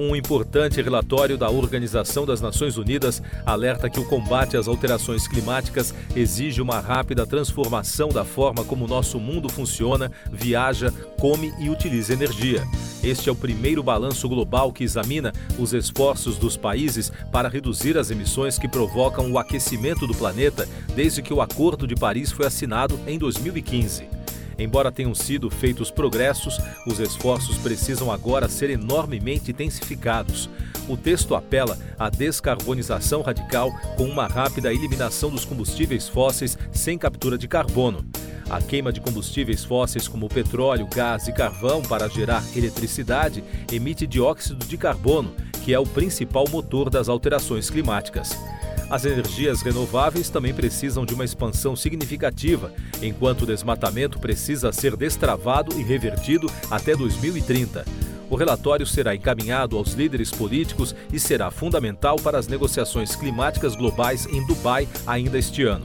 Um importante relatório da Organização das Nações Unidas alerta que o combate às alterações climáticas exige uma rápida transformação da forma como nosso mundo funciona, viaja, come e utiliza energia. Este é o primeiro balanço global que examina os esforços dos países para reduzir as emissões que provocam o aquecimento do planeta desde que o Acordo de Paris foi assinado em 2015. Embora tenham sido feitos progressos, os esforços precisam agora ser enormemente intensificados. O texto apela à descarbonização radical com uma rápida eliminação dos combustíveis fósseis sem captura de carbono. A queima de combustíveis fósseis como petróleo, gás e carvão para gerar eletricidade emite dióxido de carbono, que é o principal motor das alterações climáticas. As energias renováveis também precisam de uma expansão significativa, enquanto o desmatamento precisa ser destravado e revertido até 2030. O relatório será encaminhado aos líderes políticos e será fundamental para as negociações climáticas globais em Dubai ainda este ano.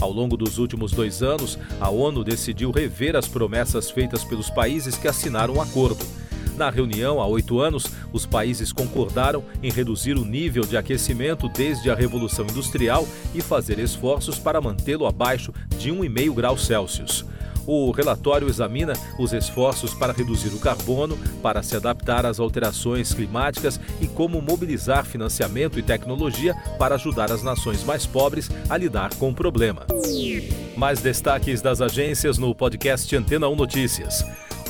Ao longo dos últimos dois anos, a ONU decidiu rever as promessas feitas pelos países que assinaram o acordo. Na reunião, há oito anos, os países concordaram em reduzir o nível de aquecimento desde a Revolução Industrial e fazer esforços para mantê-lo abaixo de 1,5 graus Celsius. O relatório examina os esforços para reduzir o carbono, para se adaptar às alterações climáticas e como mobilizar financiamento e tecnologia para ajudar as nações mais pobres a lidar com o problema. Mais destaques das agências no podcast Antena 1 Notícias.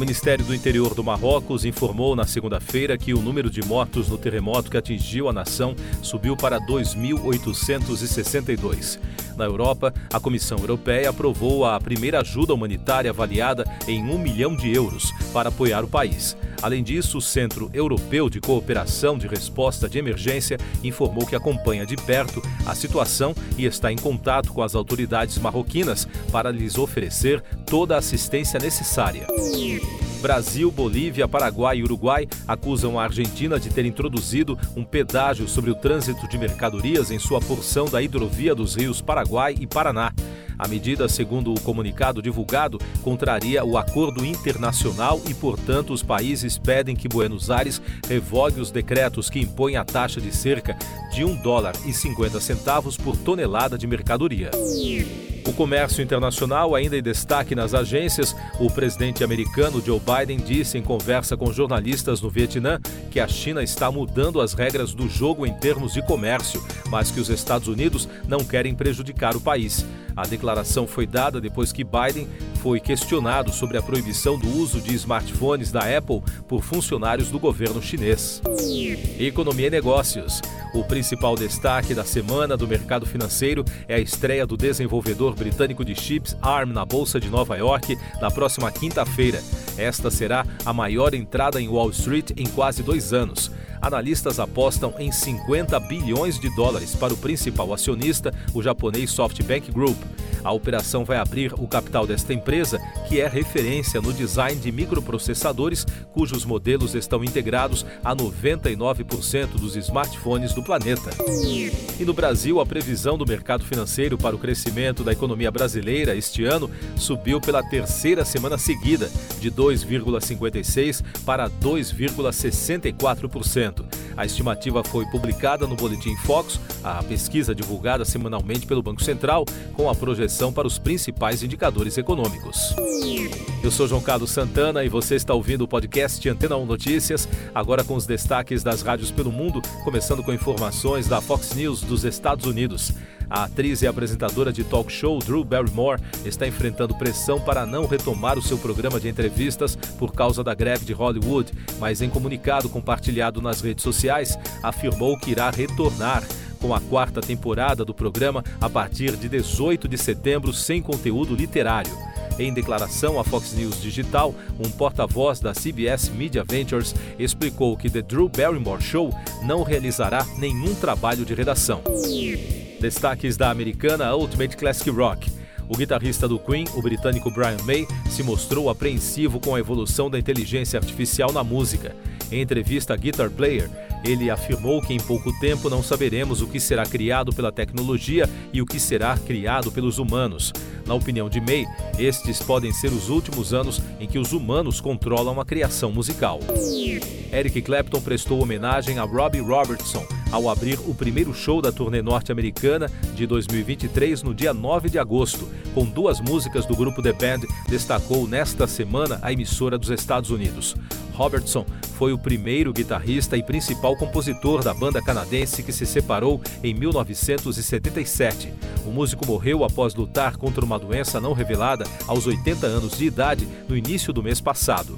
O Ministério do Interior do Marrocos informou na segunda-feira que o número de mortos no terremoto que atingiu a nação subiu para 2.862. Na Europa, a Comissão Europeia aprovou a primeira ajuda humanitária avaliada em um milhão de euros para apoiar o país. Além disso, o Centro Europeu de Cooperação de Resposta de Emergência informou que acompanha de perto a situação e está em contato com as autoridades marroquinas para lhes oferecer toda a assistência necessária. Brasil, Bolívia, Paraguai e Uruguai acusam a Argentina de ter introduzido um pedágio sobre o trânsito de mercadorias em sua porção da hidrovia dos rios Paraguai e Paraná. A medida, segundo o comunicado divulgado, contraria o acordo internacional e, portanto, os países pedem que Buenos Aires revogue os decretos que impõem a taxa de cerca de 1 dólar e 50 centavos por tonelada de mercadoria. O comércio internacional ainda em destaque nas agências. O presidente americano Joe Biden disse em conversa com jornalistas no Vietnã que a China está mudando as regras do jogo em termos de comércio, mas que os Estados Unidos não querem prejudicar o país. A declaração foi dada depois que Biden foi questionado sobre a proibição do uso de smartphones da Apple por funcionários do governo chinês. Economia e negócios. O principal destaque da semana do mercado financeiro é a estreia do desenvolvedor britânico de chips ARM na Bolsa de Nova York na próxima quinta-feira. Esta será a maior entrada em Wall Street em quase dois anos. Analistas apostam em 50 bilhões de dólares para o principal acionista, o japonês SoftBank Group. A operação vai abrir o capital desta empresa, que é referência no design de microprocessadores, cujos modelos estão integrados a 99% dos smartphones do planeta. E no Brasil, a previsão do mercado financeiro para o crescimento da economia brasileira este ano subiu pela terceira semana seguida, de 2,56% para 2,64%. A estimativa foi publicada no Boletim Fox, a pesquisa divulgada semanalmente pelo Banco Central, com a projeção para os principais indicadores econômicos. Eu sou João Carlos Santana e você está ouvindo o podcast Antena 1 Notícias, agora com os destaques das rádios pelo mundo, começando com informações da Fox News dos Estados Unidos. A atriz e apresentadora de talk show Drew Barrymore está enfrentando pressão para não retomar o seu programa de entrevistas por causa da greve de Hollywood, mas em comunicado compartilhado nas redes sociais, afirmou que irá retornar com a quarta temporada do programa a partir de 18 de setembro sem conteúdo literário. Em declaração à Fox News Digital, um porta-voz da CBS Media Ventures explicou que The Drew Barrymore Show não realizará nenhum trabalho de redação. Destaques da americana Ultimate Classic Rock. O guitarrista do Queen, o britânico Brian May, se mostrou apreensivo com a evolução da inteligência artificial na música. Em entrevista a Guitar Player, ele afirmou que em pouco tempo não saberemos o que será criado pela tecnologia e o que será criado pelos humanos. Na opinião de May, estes podem ser os últimos anos em que os humanos controlam a criação musical. Eric Clapton prestou homenagem a Robbie Robertson ao abrir o primeiro show da turnê norte-americana de 2023 no dia 9 de agosto. Com duas músicas do grupo The Band, destacou nesta semana a emissora dos Estados Unidos. Robertson foi o primeiro guitarrista e principal compositor da banda canadense que se separou em 1977. O músico morreu após lutar contra uma doença não revelada aos 80 anos de idade no início do mês passado.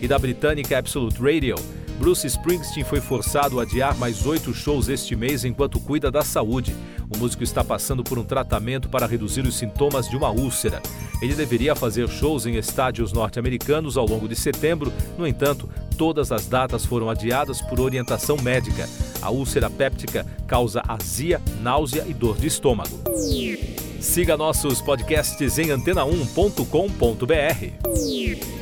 E da britânica Absolute Radio, Bruce Springsteen foi forçado a adiar mais oito shows este mês enquanto cuida da saúde. O músico está passando por um tratamento para reduzir os sintomas de uma úlcera. Ele deveria fazer shows em estádios norte-americanos ao longo de setembro, no entanto, todas as datas foram adiadas por orientação médica. A úlcera péptica causa azia, náusea e dor de estômago. Siga nossos podcasts em antena1.com.br.